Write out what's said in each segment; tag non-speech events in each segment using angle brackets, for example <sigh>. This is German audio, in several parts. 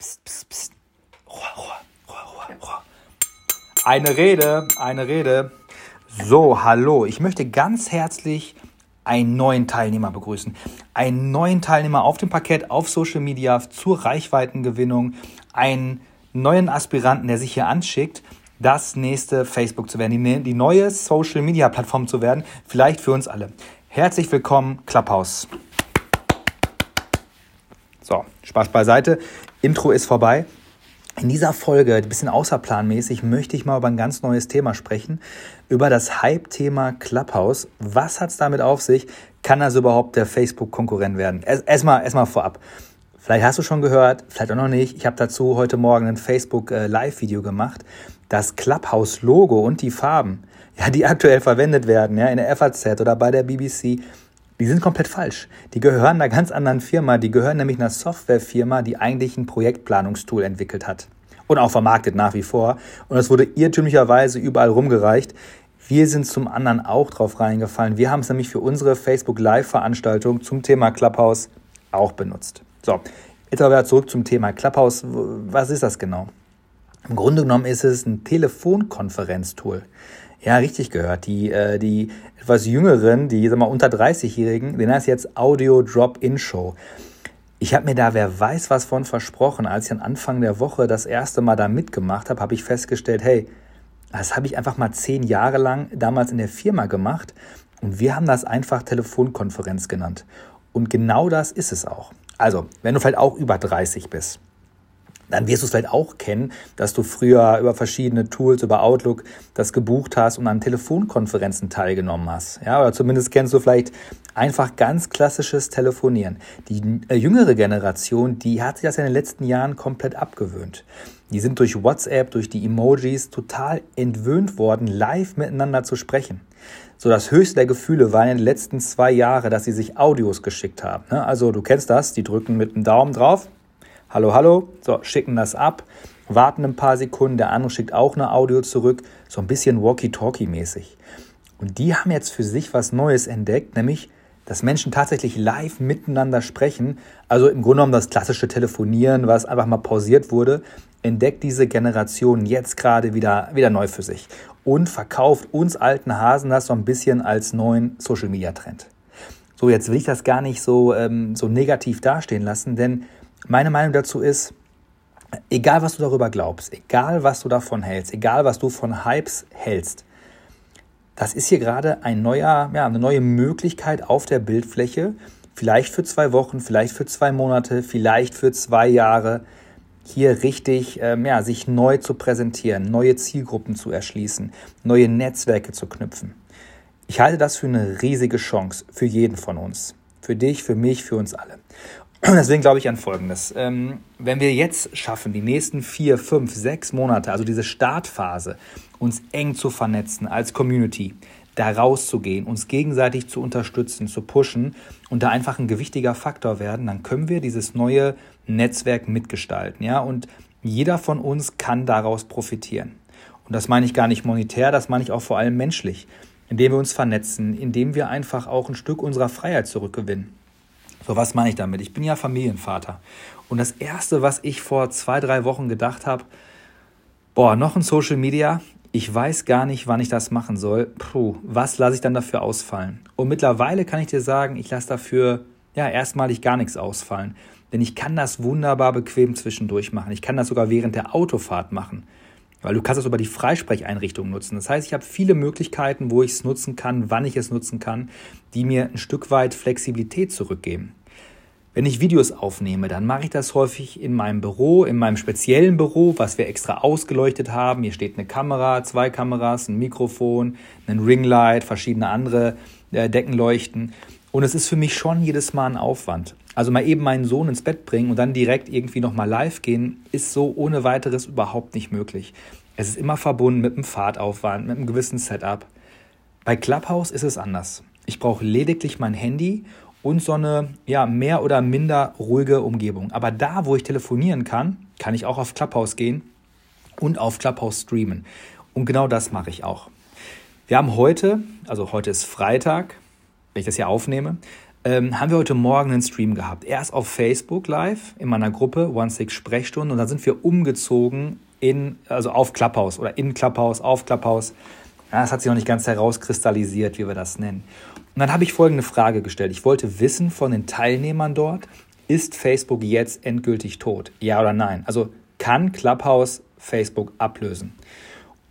Psst, psst, psst. Ruhe, Ruhe, Ruhe, Ruhe, Ruhe. Eine Rede, eine Rede. So, hallo. Ich möchte ganz herzlich einen neuen Teilnehmer begrüßen. Einen neuen Teilnehmer auf dem Parkett auf Social Media zur Reichweitengewinnung. Einen neuen Aspiranten, der sich hier anschickt, das nächste Facebook zu werden, die, die neue Social Media Plattform zu werden. Vielleicht für uns alle. Herzlich willkommen, Clubhouse. So, Spaß beiseite. Intro ist vorbei. In dieser Folge, ein bisschen außerplanmäßig, möchte ich mal über ein ganz neues Thema sprechen. Über das Hype-Thema Clubhouse. Was hat es damit auf sich? Kann also überhaupt der Facebook-Konkurrent werden? Erstmal erst vorab. Vielleicht hast du schon gehört, vielleicht auch noch nicht. Ich habe dazu heute Morgen ein Facebook-Live-Video gemacht. Das Clubhouse-Logo und die Farben, ja, die aktuell verwendet werden, ja, in der FAZ oder bei der BBC, die sind komplett falsch. Die gehören einer ganz anderen Firma. Die gehören nämlich einer Softwarefirma, die eigentlich ein Projektplanungstool entwickelt hat. Und auch vermarktet nach wie vor. Und es wurde irrtümlicherweise überall rumgereicht. Wir sind zum anderen auch drauf reingefallen. Wir haben es nämlich für unsere Facebook Live-Veranstaltung zum Thema Clubhouse auch benutzt. So, jetzt aber zurück zum Thema Clubhouse. Was ist das genau? Im Grunde genommen ist es ein Telefonkonferenztool. Ja, richtig gehört. Die, äh, die etwas jüngeren, die sag mal, unter 30-Jährigen, den heißt jetzt Audio Drop-In Show. Ich habe mir da, wer weiß was von versprochen. Als ich am Anfang der Woche das erste Mal da mitgemacht habe, habe ich festgestellt, hey, das habe ich einfach mal zehn Jahre lang damals in der Firma gemacht und wir haben das einfach Telefonkonferenz genannt. Und genau das ist es auch. Also, wenn du vielleicht auch über 30 bist, dann wirst du es vielleicht auch kennen, dass du früher über verschiedene Tools, über Outlook das gebucht hast und an Telefonkonferenzen teilgenommen hast. Ja, oder zumindest kennst du vielleicht einfach ganz klassisches Telefonieren. Die äh, jüngere Generation, die hat sich das in den letzten Jahren komplett abgewöhnt. Die sind durch WhatsApp, durch die Emojis total entwöhnt worden, live miteinander zu sprechen. So das höchste der Gefühle war in den letzten zwei Jahren, dass sie sich Audios geschickt haben. Ne? Also du kennst das, die drücken mit dem Daumen drauf, hallo, hallo, so, schicken das ab, warten ein paar Sekunden, der andere schickt auch eine Audio zurück, so ein bisschen Walkie-Talkie-mäßig. Und die haben jetzt für sich was Neues entdeckt, nämlich, dass Menschen tatsächlich live miteinander sprechen. Also im Grunde genommen das klassische Telefonieren, was einfach mal pausiert wurde, entdeckt diese Generation jetzt gerade wieder, wieder neu für sich und verkauft uns alten Hasen das so ein bisschen als neuen Social-Media-Trend. So, jetzt will ich das gar nicht so, ähm, so negativ dastehen lassen, denn meine Meinung dazu ist, egal was du darüber glaubst, egal was du davon hältst, egal was du von Hypes hältst, das ist hier gerade ein neuer, ja, eine neue Möglichkeit auf der Bildfläche, vielleicht für zwei Wochen, vielleicht für zwei Monate, vielleicht für zwei Jahre, hier richtig ähm, ja, sich neu zu präsentieren, neue Zielgruppen zu erschließen, neue Netzwerke zu knüpfen. Ich halte das für eine riesige Chance für jeden von uns. Für dich, für mich, für uns alle. Deswegen glaube ich an Folgendes. Ähm, wenn wir jetzt schaffen, die nächsten vier, fünf, sechs Monate, also diese Startphase, uns eng zu vernetzen als Community, da rauszugehen, uns gegenseitig zu unterstützen, zu pushen und da einfach ein gewichtiger Faktor werden, dann können wir dieses neue Netzwerk mitgestalten. Ja? Und jeder von uns kann daraus profitieren. Und das meine ich gar nicht monetär, das meine ich auch vor allem menschlich, indem wir uns vernetzen, indem wir einfach auch ein Stück unserer Freiheit zurückgewinnen. So, was meine ich damit? Ich bin ja Familienvater. Und das Erste, was ich vor zwei, drei Wochen gedacht habe, boah, noch ein Social Media, ich weiß gar nicht, wann ich das machen soll. Puh, was lasse ich dann dafür ausfallen? Und mittlerweile kann ich dir sagen, ich lasse dafür ja erstmalig gar nichts ausfallen. Denn ich kann das wunderbar bequem zwischendurch machen. Ich kann das sogar während der Autofahrt machen. Weil du kannst das über die Freisprecheinrichtung nutzen. Das heißt, ich habe viele Möglichkeiten, wo ich es nutzen kann, wann ich es nutzen kann, die mir ein Stück weit Flexibilität zurückgeben. Wenn ich Videos aufnehme, dann mache ich das häufig in meinem Büro, in meinem speziellen Büro, was wir extra ausgeleuchtet haben. Hier steht eine Kamera, zwei Kameras, ein Mikrofon, ein Ringlight, verschiedene andere äh, Deckenleuchten. Und es ist für mich schon jedes Mal ein Aufwand. Also mal eben meinen Sohn ins Bett bringen und dann direkt irgendwie nochmal live gehen, ist so ohne weiteres überhaupt nicht möglich. Es ist immer verbunden mit einem Fahrtaufwand, mit einem gewissen Setup. Bei Clubhouse ist es anders. Ich brauche lediglich mein Handy und so eine ja, mehr oder minder ruhige Umgebung. Aber da, wo ich telefonieren kann, kann ich auch auf Clubhouse gehen und auf Clubhouse streamen. Und genau das mache ich auch. Wir haben heute, also heute ist Freitag, wenn ich das hier aufnehme, ähm, haben wir heute Morgen einen Stream gehabt. Erst auf Facebook live in meiner Gruppe One Six Sprechstunden und dann sind wir umgezogen in, also auf Clubhouse oder in Clubhouse, auf Clubhouse. Ja, das hat sich noch nicht ganz herauskristallisiert, wie wir das nennen. Und dann habe ich folgende Frage gestellt. Ich wollte wissen von den Teilnehmern dort, ist Facebook jetzt endgültig tot? Ja oder nein? Also kann Clubhouse Facebook ablösen?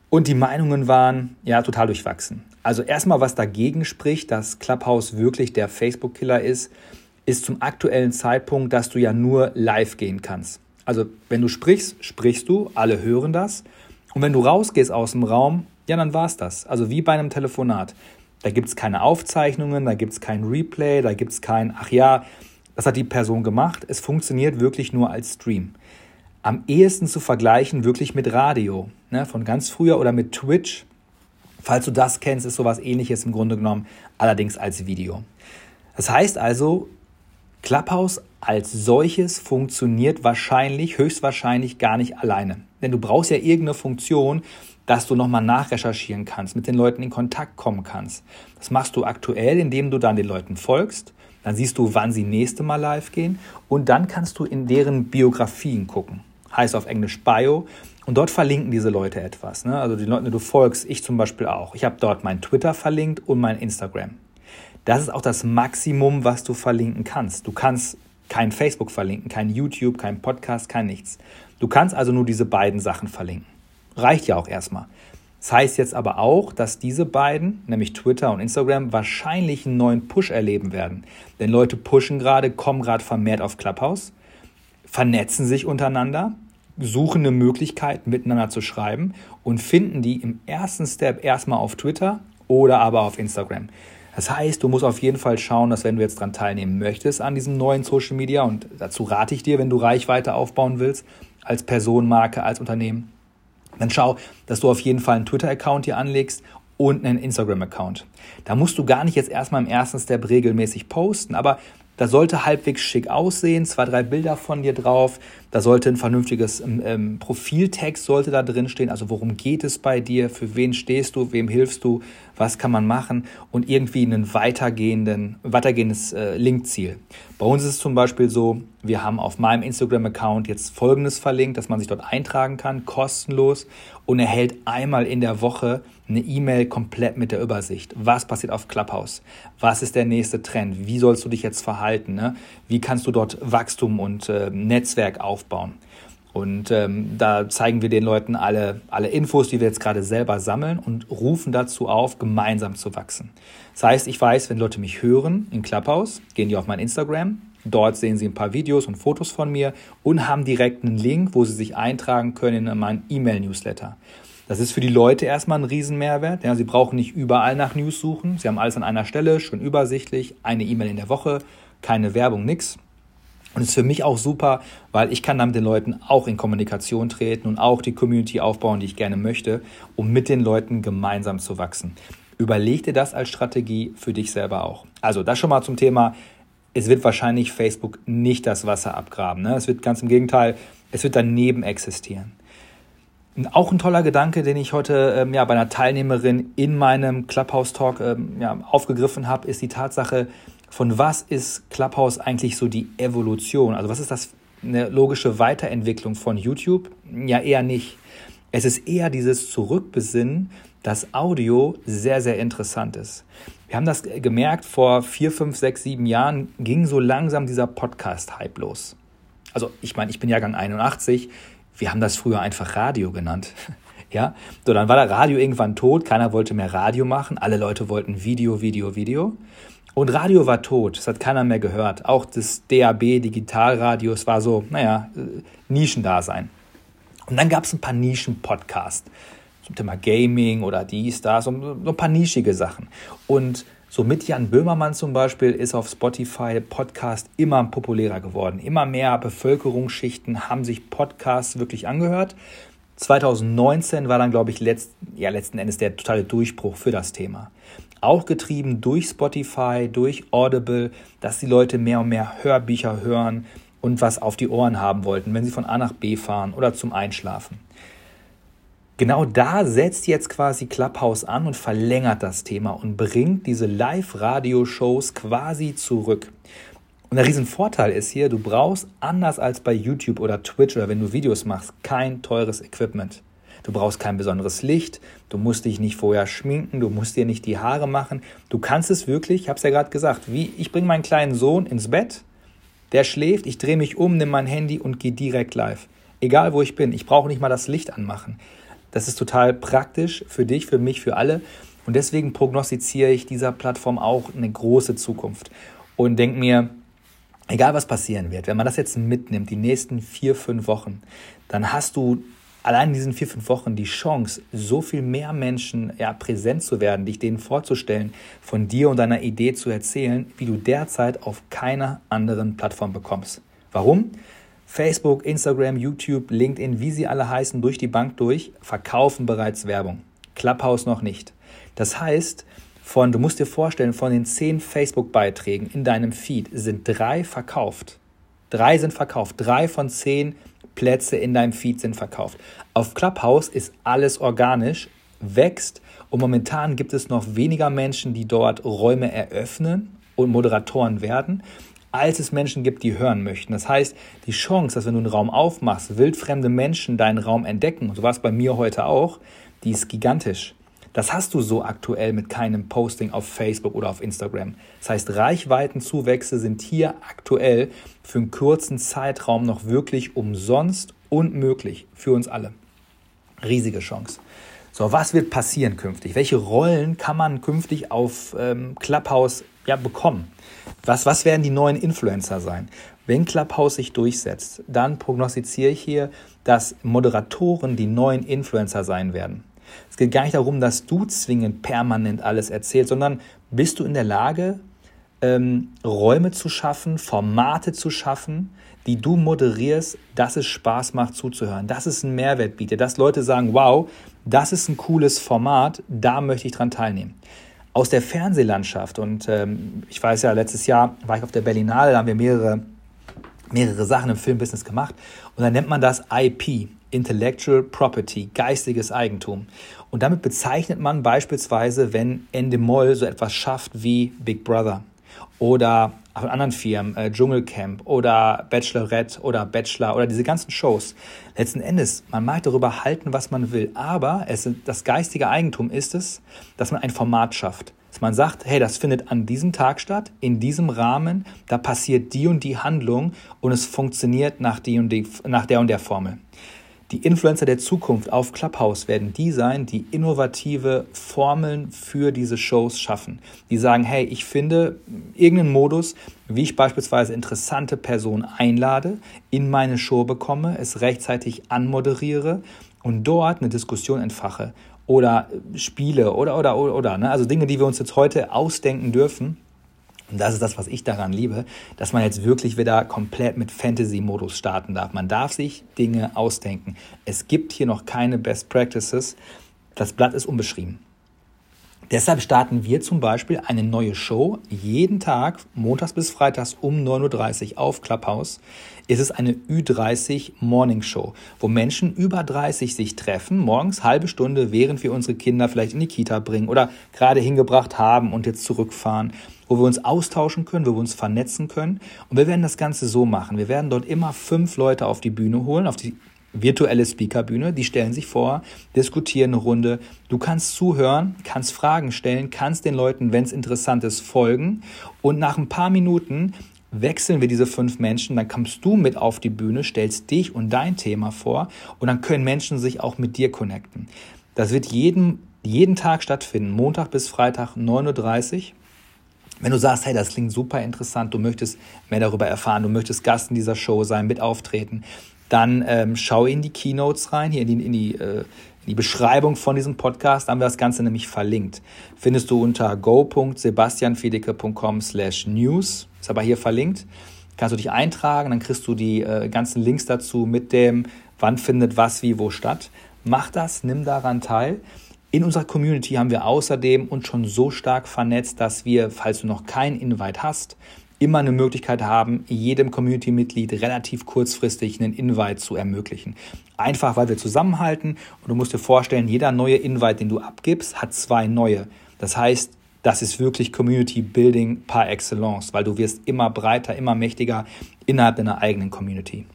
Und die Meinungen waren ja total durchwachsen. Also erstmal, was dagegen spricht, dass Clubhouse wirklich der Facebook-Killer ist, ist zum aktuellen Zeitpunkt, dass du ja nur live gehen kannst. Also wenn du sprichst, sprichst du, alle hören das. Und wenn du rausgehst aus dem Raum, ja, dann war's das. Also wie bei einem Telefonat. Da gibt es keine Aufzeichnungen, da gibt es kein Replay, da gibt es kein, ach ja, das hat die Person gemacht. Es funktioniert wirklich nur als Stream. Am ehesten zu vergleichen wirklich mit Radio, ne, von ganz früher oder mit Twitch. Falls du das kennst, ist sowas ähnliches im Grunde genommen, allerdings als Video. Das heißt also, Clubhouse als solches funktioniert wahrscheinlich, höchstwahrscheinlich gar nicht alleine. Denn du brauchst ja irgendeine Funktion, dass du nochmal nachrecherchieren kannst, mit den Leuten in Kontakt kommen kannst. Das machst du aktuell, indem du dann den Leuten folgst. Dann siehst du, wann sie nächste Mal live gehen. Und dann kannst du in deren Biografien gucken. Heißt auf Englisch Bio. Und dort verlinken diese Leute etwas. Ne? Also die Leute, die du folgst, ich zum Beispiel auch. Ich habe dort mein Twitter verlinkt und mein Instagram. Das ist auch das Maximum, was du verlinken kannst. Du kannst kein Facebook verlinken, kein YouTube, kein Podcast, kein nichts. Du kannst also nur diese beiden Sachen verlinken. Reicht ja auch erstmal. Das heißt jetzt aber auch, dass diese beiden, nämlich Twitter und Instagram, wahrscheinlich einen neuen Push erleben werden. Denn Leute pushen gerade, kommen gerade vermehrt auf Clubhouse, vernetzen sich untereinander, suchen eine Möglichkeit, miteinander zu schreiben und finden die im ersten Step erstmal auf Twitter oder aber auf Instagram. Das heißt, du musst auf jeden Fall schauen, dass wenn du jetzt daran teilnehmen möchtest an diesem neuen Social Media, und dazu rate ich dir, wenn du Reichweite aufbauen willst, als Person, Marke, als Unternehmen, dann schau, dass du auf jeden Fall einen Twitter-Account hier anlegst und einen Instagram-Account. Da musst du gar nicht jetzt erstmal im ersten Step regelmäßig posten, aber da sollte halbwegs schick aussehen, zwei, drei Bilder von dir drauf. Da sollte ein vernünftiges ähm, ähm, Profiltext sollte da drin stehen. Also worum geht es bei dir? Für wen stehst du? Wem hilfst du? Was kann man machen? Und irgendwie ein weitergehenden, weitergehendes äh, Linkziel. Bei uns ist es zum Beispiel so, wir haben auf meinem Instagram-Account jetzt Folgendes verlinkt, dass man sich dort eintragen kann, kostenlos und erhält einmal in der Woche eine E-Mail komplett mit der Übersicht. Was passiert auf Clubhouse? Was ist der nächste Trend? Wie sollst du dich jetzt verhalten? Ne? Wie kannst du dort Wachstum und äh, Netzwerk aufbauen? Und ähm, da zeigen wir den Leuten alle, alle Infos, die wir jetzt gerade selber sammeln und rufen dazu auf, gemeinsam zu wachsen. Das heißt, ich weiß, wenn Leute mich hören in Clubhouse, gehen die auf mein Instagram, Dort sehen Sie ein paar Videos und Fotos von mir und haben direkt einen Link, wo Sie sich eintragen können in meinen E-Mail-Newsletter. Das ist für die Leute erstmal ein Riesenmehrwert. Ja, sie brauchen nicht überall nach News suchen. Sie haben alles an einer Stelle, schön übersichtlich, eine E-Mail in der Woche, keine Werbung, nix. Und ist für mich auch super, weil ich kann dann mit den Leuten auch in Kommunikation treten und auch die Community aufbauen, die ich gerne möchte, um mit den Leuten gemeinsam zu wachsen. Überleg dir das als Strategie für dich selber auch. Also das schon mal zum Thema, es wird wahrscheinlich Facebook nicht das Wasser abgraben. Ne? Es wird ganz im Gegenteil, es wird daneben existieren. Auch ein toller Gedanke, den ich heute ähm, ja, bei einer Teilnehmerin in meinem Clubhouse-Talk ähm, ja, aufgegriffen habe, ist die Tatsache, von was ist Clubhouse eigentlich so die Evolution? Also was ist das eine logische Weiterentwicklung von YouTube? Ja, eher nicht. Es ist eher dieses Zurückbesinnen, dass Audio sehr, sehr interessant ist. Wir haben das gemerkt, vor vier, fünf, sechs, sieben Jahren ging so langsam dieser Podcast-Hype los. Also ich meine, ich bin Jahrgang 81, wir haben das früher einfach Radio genannt. <laughs> Ja, so dann war der Radio irgendwann tot, keiner wollte mehr Radio machen, alle Leute wollten Video, Video, Video. Und Radio war tot, das hat keiner mehr gehört. Auch das DAB, Digitalradio, es war so, naja, äh, Nischendasein. Und dann gab es ein paar Nischen-Podcasts zum Thema Gaming oder dies, das, so, so ein paar nischige Sachen. Und so mit Jan Böhmermann zum Beispiel ist auf Spotify Podcast immer populärer geworden. Immer mehr Bevölkerungsschichten haben sich Podcasts wirklich angehört. 2019 war dann, glaube ich, letzt, ja, letzten Endes der totale Durchbruch für das Thema. Auch getrieben durch Spotify, durch Audible, dass die Leute mehr und mehr Hörbücher hören und was auf die Ohren haben wollten, wenn sie von A nach B fahren oder zum Einschlafen. Genau da setzt jetzt quasi Clubhouse an und verlängert das Thema und bringt diese Live-Radio-Shows quasi zurück. Und der Riesenvorteil ist hier, du brauchst anders als bei YouTube oder Twitch oder wenn du Videos machst, kein teures Equipment. Du brauchst kein besonderes Licht, du musst dich nicht vorher schminken, du musst dir nicht die Haare machen. Du kannst es wirklich, ich habe es ja gerade gesagt, wie ich bringe meinen kleinen Sohn ins Bett, der schläft, ich drehe mich um, nehme mein Handy und gehe direkt live. Egal wo ich bin, ich brauche nicht mal das Licht anmachen. Das ist total praktisch für dich, für mich, für alle. Und deswegen prognostiziere ich dieser Plattform auch eine große Zukunft. Und denke mir, egal was passieren wird, wenn man das jetzt mitnimmt, die nächsten vier, fünf Wochen, dann hast du allein in diesen vier, fünf Wochen die Chance, so viel mehr Menschen ja, präsent zu werden, dich denen vorzustellen, von dir und deiner Idee zu erzählen, wie du derzeit auf keiner anderen Plattform bekommst. Warum? Facebook, Instagram, YouTube, LinkedIn, wie sie alle heißen, durch die Bank durch, verkaufen bereits Werbung. Clubhouse noch nicht. Das heißt, von, du musst dir vorstellen, von den zehn Facebook-Beiträgen in deinem Feed sind drei verkauft. Drei sind verkauft. Drei von zehn Plätze in deinem Feed sind verkauft. Auf Clubhouse ist alles organisch, wächst und momentan gibt es noch weniger Menschen, die dort Räume eröffnen und Moderatoren werden, als es Menschen gibt, die hören möchten. Das heißt, die Chance, dass wenn du einen Raum aufmachst, wildfremde Menschen deinen Raum entdecken, so war es bei mir heute auch, die ist gigantisch. Das hast du so aktuell mit keinem Posting auf Facebook oder auf Instagram. Das heißt, Reichweitenzuwächse sind hier aktuell für einen kurzen Zeitraum noch wirklich umsonst und möglich für uns alle. Riesige Chance. So, was wird passieren künftig? Welche Rollen kann man künftig auf ähm, Clubhouse ja, bekommen? Was, was werden die neuen Influencer sein? Wenn Clubhouse sich durchsetzt, dann prognostiziere ich hier, dass Moderatoren die neuen Influencer sein werden. Es geht gar nicht darum, dass du zwingend permanent alles erzählst, sondern bist du in der Lage, ähm, Räume zu schaffen, Formate zu schaffen, die du moderierst, dass es Spaß macht zuzuhören, dass es einen Mehrwert bietet, dass Leute sagen, wow, das ist ein cooles Format, da möchte ich dran teilnehmen. Aus der Fernsehlandschaft und ähm, ich weiß ja, letztes Jahr war ich auf der Berlinale, da haben wir mehrere, mehrere Sachen im Filmbusiness gemacht und dann nennt man das IP, Intellectual Property, geistiges Eigentum. Und damit bezeichnet man beispielsweise, wenn Endemol so etwas schafft wie Big Brother oder von anderen Firmen, äh, Dschungelcamp oder Bachelorette oder Bachelor oder diese ganzen Shows. Letzten Endes, man mag darüber halten, was man will, aber es, das geistige Eigentum ist es, dass man ein Format schafft. Dass man sagt, hey, das findet an diesem Tag statt, in diesem Rahmen, da passiert die und die Handlung und es funktioniert nach, die und die, nach der und der Formel. Die Influencer der Zukunft auf Clubhouse werden die sein, die innovative Formeln für diese Shows schaffen. Die sagen, hey, ich finde irgendeinen Modus, wie ich beispielsweise interessante Personen einlade, in meine Show bekomme, es rechtzeitig anmoderiere und dort eine Diskussion entfache oder Spiele oder oder oder, ne? also Dinge, die wir uns jetzt heute ausdenken dürfen und das ist das, was ich daran liebe, dass man jetzt wirklich wieder komplett mit Fantasy-Modus starten darf. Man darf sich Dinge ausdenken. Es gibt hier noch keine Best Practices. Das Blatt ist unbeschrieben. Deshalb starten wir zum Beispiel eine neue Show. Jeden Tag, montags bis freitags um 9.30 Uhr auf Clubhouse, ist es eine Ü30 Morning Show, wo Menschen über 30 sich treffen, morgens halbe Stunde, während wir unsere Kinder vielleicht in die Kita bringen oder gerade hingebracht haben und jetzt zurückfahren, wo wir uns austauschen können, wo wir uns vernetzen können. Und wir werden das Ganze so machen. Wir werden dort immer fünf Leute auf die Bühne holen, auf die virtuelle Speakerbühne, die stellen sich vor, diskutieren eine Runde. Du kannst zuhören, kannst Fragen stellen, kannst den Leuten, wenn es interessant ist, folgen. Und nach ein paar Minuten wechseln wir diese fünf Menschen, dann kommst du mit auf die Bühne, stellst dich und dein Thema vor und dann können Menschen sich auch mit dir connecten. Das wird jeden, jeden Tag stattfinden, Montag bis Freitag 9.30 Uhr. Wenn du sagst, hey, das klingt super interessant, du möchtest mehr darüber erfahren, du möchtest Gast in dieser Show sein, mit auftreten, dann ähm, schau in die Keynotes rein, hier in die, in die, äh, in die Beschreibung von diesem Podcast, haben wir das Ganze nämlich verlinkt. Findest du unter go.sebastianfedeke.com slash news, ist aber hier verlinkt. Kannst du dich eintragen, dann kriegst du die äh, ganzen Links dazu mit dem, wann findet was, wie, wo statt. Mach das, nimm daran teil. In unserer Community haben wir außerdem uns schon so stark vernetzt, dass wir, falls du noch kein Invite hast, immer eine Möglichkeit haben, jedem Community-Mitglied relativ kurzfristig einen Invite zu ermöglichen. Einfach, weil wir zusammenhalten und du musst dir vorstellen, jeder neue Invite, den du abgibst, hat zwei neue. Das heißt, das ist wirklich Community Building par excellence, weil du wirst immer breiter, immer mächtiger innerhalb deiner eigenen Community.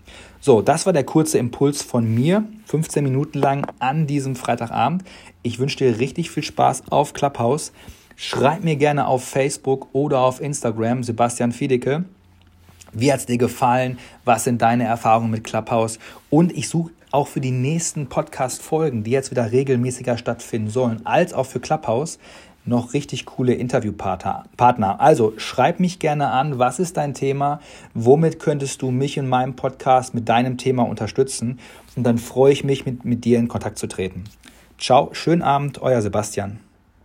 So, das war der kurze Impuls von mir, 15 Minuten lang an diesem Freitagabend. Ich wünsche dir richtig viel Spaß auf Clubhouse. Schreib mir gerne auf Facebook oder auf Instagram Sebastian Fiedeke. Wie hat es dir gefallen? Was sind deine Erfahrungen mit Clubhouse? Und ich suche auch für die nächsten Podcast-Folgen, die jetzt wieder regelmäßiger stattfinden sollen, als auch für Clubhouse, noch richtig coole Interviewpartner. Also schreib mich gerne an, was ist dein Thema, womit könntest du mich in meinem Podcast mit deinem Thema unterstützen und dann freue ich mich, mit, mit dir in Kontakt zu treten. Ciao, schönen Abend, euer Sebastian.